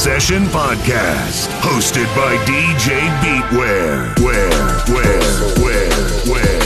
Session Podcast, hosted by DJ Beatware. Where, where, where, where,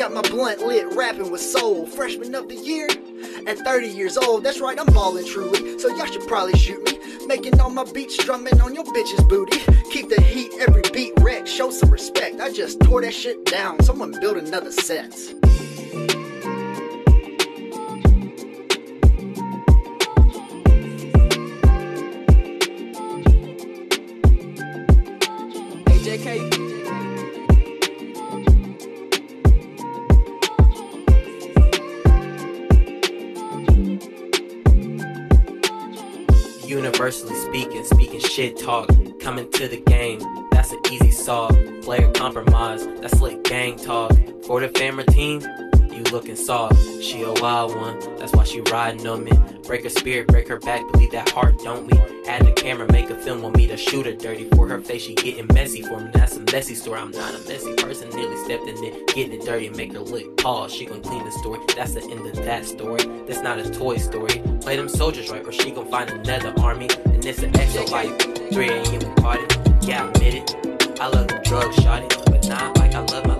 got my blunt lit, rapping with soul. Freshman of the year, at 30 years old, that's right, I'm ballin' truly. So y'all should probably shoot me. Making all my beats, drumming on your bitch's booty. Keep the heat, every beat wreck, show some respect. I just tore that shit down. Someone build another set. Shit talk, coming to the game, that's an easy solve. Player compromise, that's slick gang talk. For the family team, you looking soft. She a wild one, that's why she riding on me. Break her spirit, break her back, believe that heart, don't we? Add the camera, make a film, want me to shoot her dirty. For her face, she getting messy. For me, that's a messy story. I'm not a messy person, nearly stepped in it, getting it dirty, and make her lick pause. She gon' clean the story, that's the end of that story. That's not a toy story. Play them soldiers right, or she gon' find another army. And it's an extra life. 3 a.m. party, yeah, I admit it. I love the drugs, shot it, but not like I love my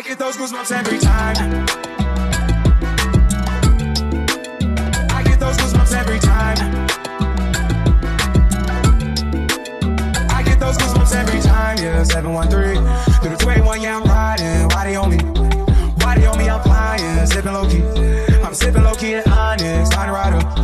I get those goosebumps every time. I get those goosebumps every time. I get those goosebumps every time. Yeah, 713 through the 21, yeah, I'm riding. Why they on me? Why they on me? I'm flying, sipping low key. I'm sipping low key in Onyx, Tiny Rider.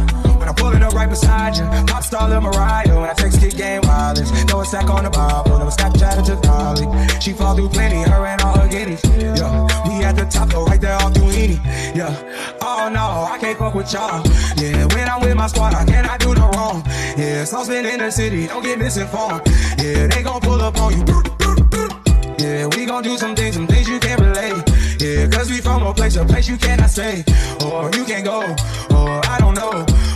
Beside you, pop star Lil Mariah. When I text kick game wireless, throw a sack on the Bible, never Snapchat to Dolly. She fall through plenty, her and all her guineas. Yeah, we at the top, though, right there off Duini. Yeah, oh no, I can't fuck with y'all. Yeah, when I'm with my squad, I cannot do no wrong. Yeah, spin in the city, don't get misinformed. Yeah, they gon' pull up on you. Yeah, we gon' do some things, some things you can't relate. Yeah, cause we from a place, a place you cannot stay. Or you can't go, or I don't know.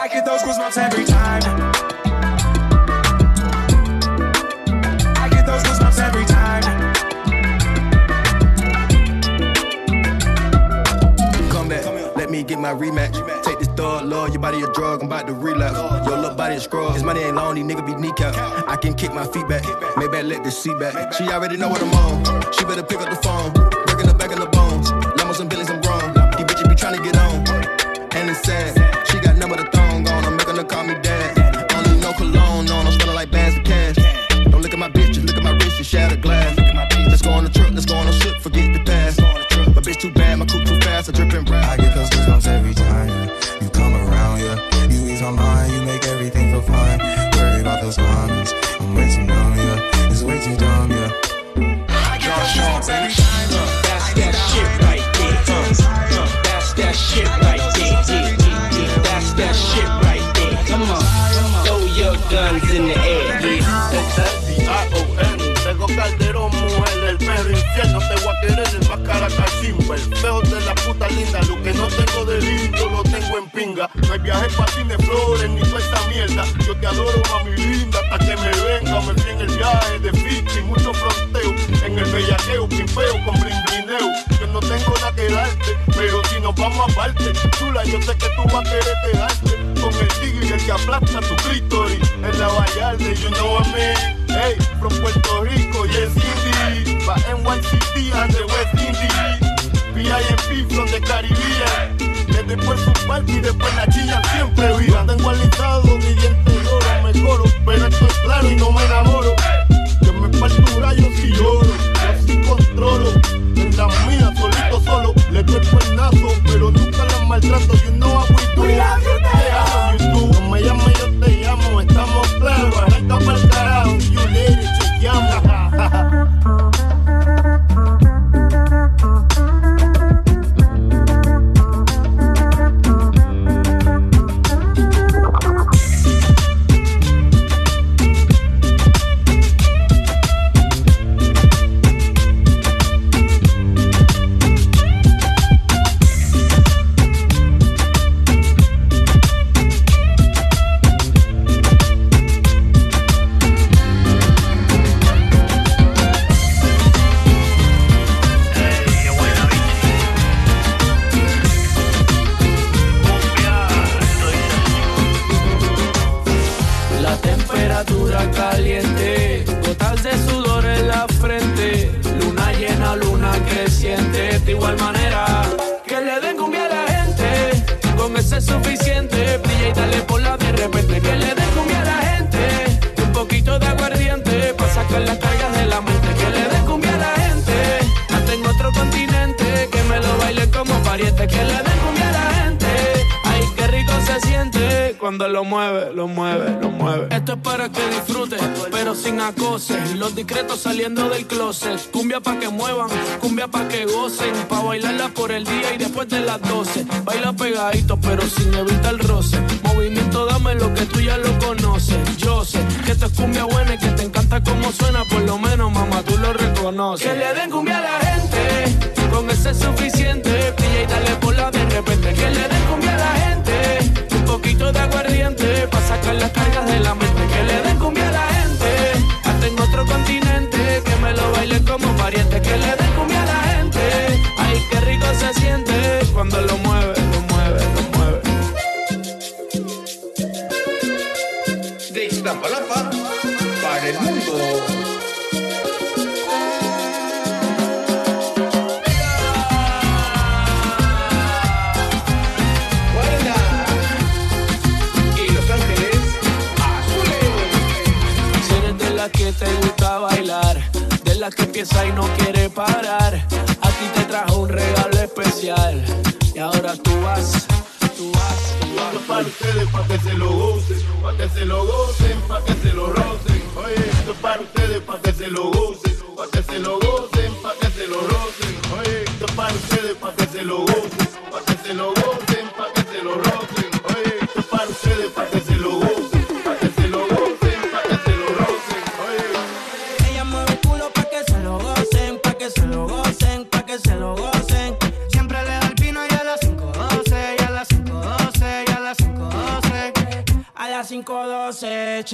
I get those goosebumps every time. I get those goosebumps every time. Come back, let me get my rematch. Take this thug, love, your body a drug, I'm about to relapse. Your little body a scrub, his money ain't long, these nigga be kneecap. I can kick my feet back, maybe I let the seat back. She already know what I'm on, she better pick up the phone. Breaking the back of the bones, Lambos and Billies, I'm coupe too fast, I drip and I rap. get those goosebumps every time yeah. you come around, yeah. You ease my mind, you make everything feel fine. Worry about those comments, I'm way too numb, yeah. It's way too dumb, yeah. I get those goosebumps every time. That's that shit right there. Uh, uh, that's that shit right there. Yeah, yeah, yeah. That's that shit right there. Come on. Throw your guns linda, lo que no tengo de lindo lo tengo en pinga, no hay viaje para ti de flores ni toda esta mierda, yo te adoro mami linda, hasta que me venga, me fui en el viaje de Fiji, mucho fronteo, en el bellaqueo, pimpeo con brinquineo, yo no tengo nada que darte, pero si nos vamos aparte, chula, yo sé que tú vas a querer quedarte, con el tigre que aplasta tu clítoris, en la vallarde, you know what I mean, hey, from Puerto Rico, yes, indeed, pa' NYC VIP de Caribbean. Les después su party y después la chillan siempre viva. No tengo alistado mi diente de oro, me coro, pero esto es claro y no me enamoro. Yo me parto un rayo si lloro, yo sí controlo. En la mía solito solo, les doy nazo, pero nunca las maltrato, you know how we do.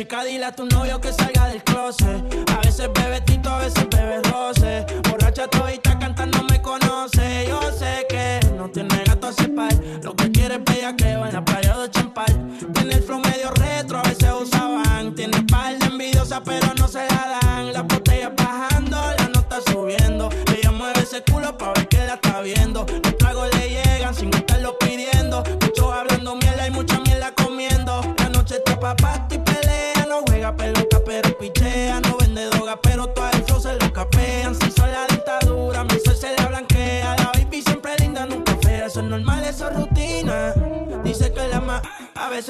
Checa, dile a tu novio que salga del closet. A veces bebe tito, a veces bebe roce. Borracha todita cantando me conoce. Yo sé que no tiene gato a separ. Lo que quiere es bella que va en la playa de champal. Tiene el flow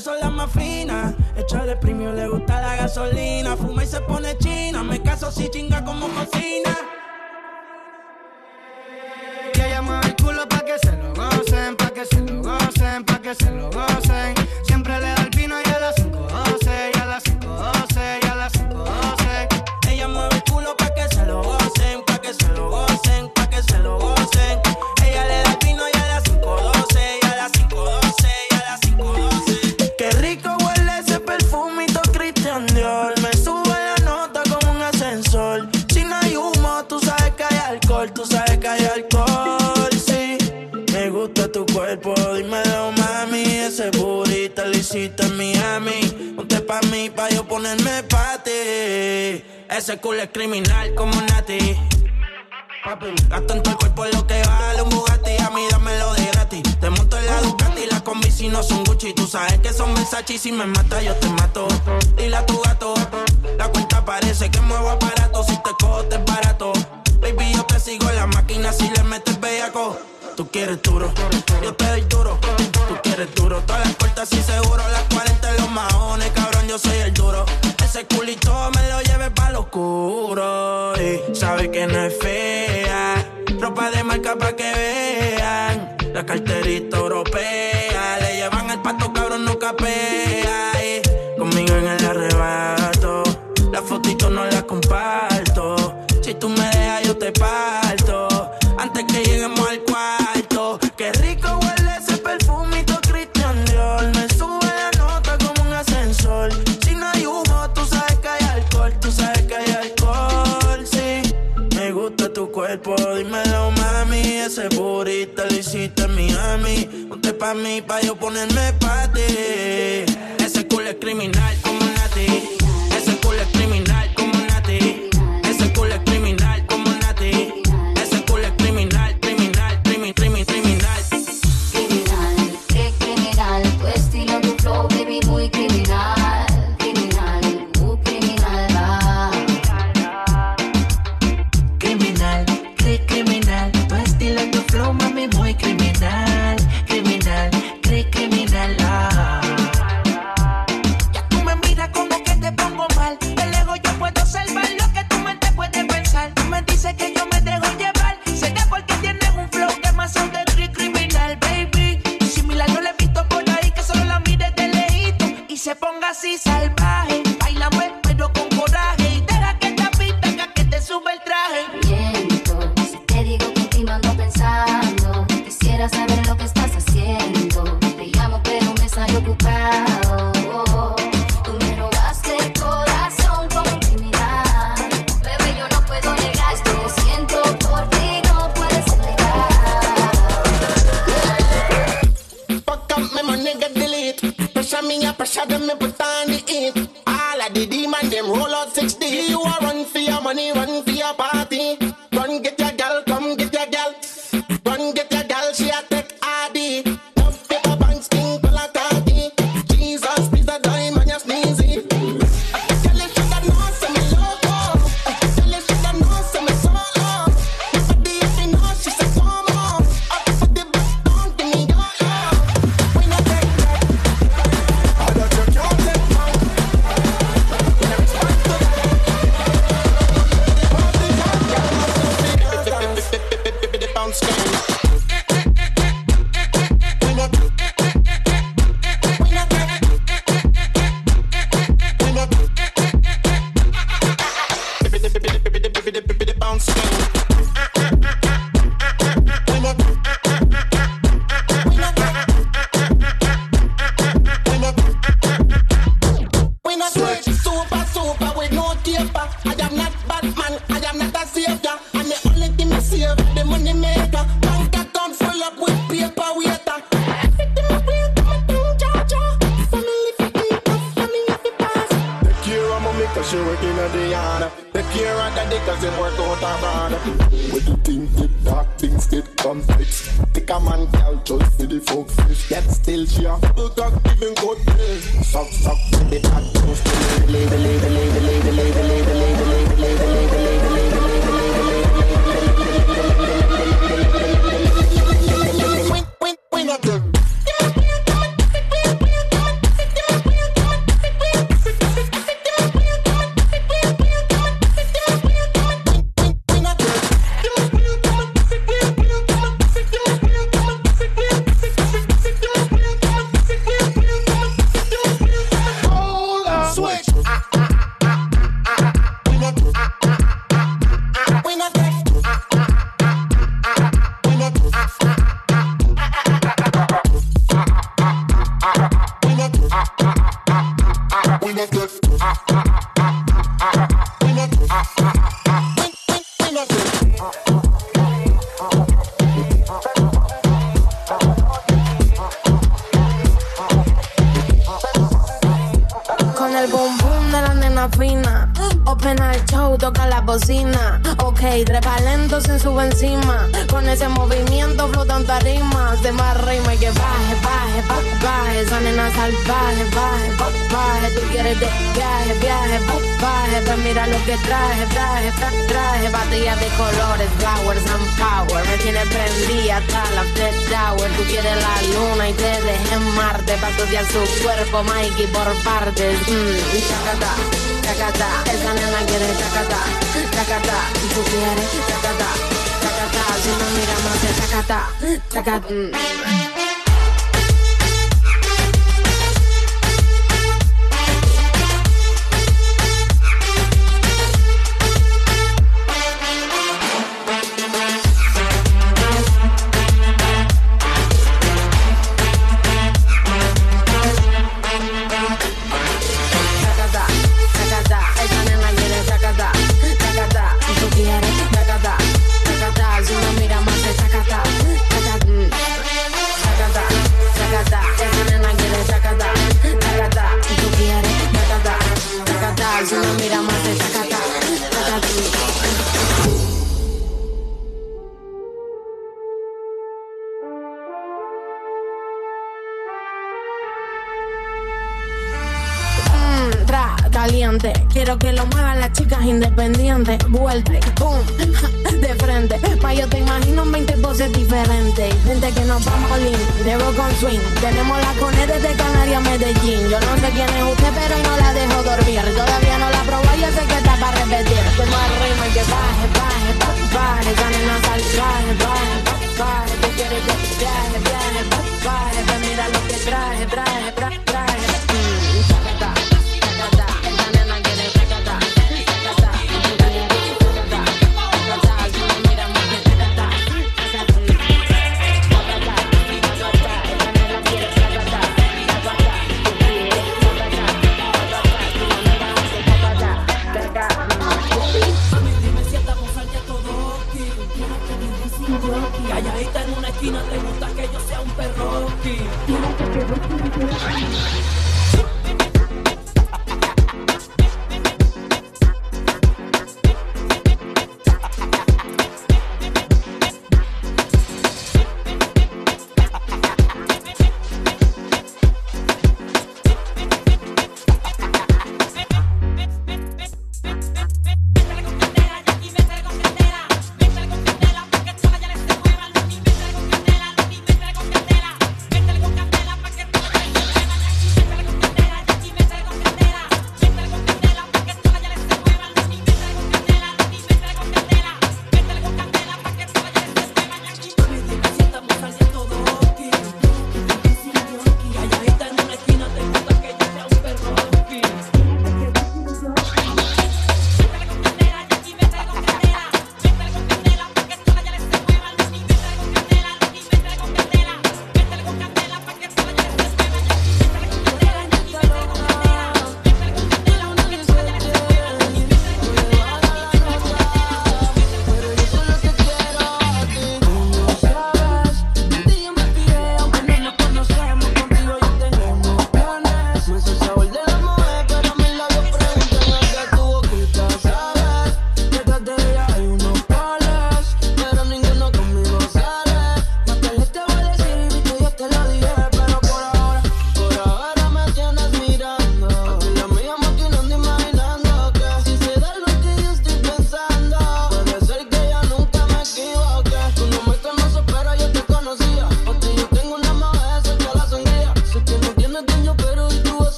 son las más finas. Echarle premio, le gusta la gasolina. Fuma y se pone china. Me caso si chinga como cocina. Que llama el culo pa' que se lo gocen, pa' que se lo gocen, pa' que se lo gocen mami pa' yo ponerme pate. Ese culo es criminal como Nati. Gasto en todo el cuerpo lo que vale un Bugatti. A mí dámelo de gratis. Te monto en la uh. Ducati, las combi si no son Gucci. Tú sabes que son Versace si me mata yo te mato. Dile a tu gato, la cuenta parece que muevo aparato. Si te cojo te es barato. Baby, yo te sigo en la máquina si le metes bellaco tú quieres duro. Yo te doy duro, tú quieres duro. Todas las puertas y seguro, las 40 en los mahones, cabrón, yo soy el duro. Ese culito me lo lleves pa' lo oscuro. Y sabe que no es fea. Ropa de marca pa' que vean. La carterita europea. Le llevan al pato, cabrón, nunca capea. Y conmigo en el arrebato. pa' mí, pa' yo ponerme pa' ti. Ese culo es criminal Really, really, really, really, really, really. da, da, da, da.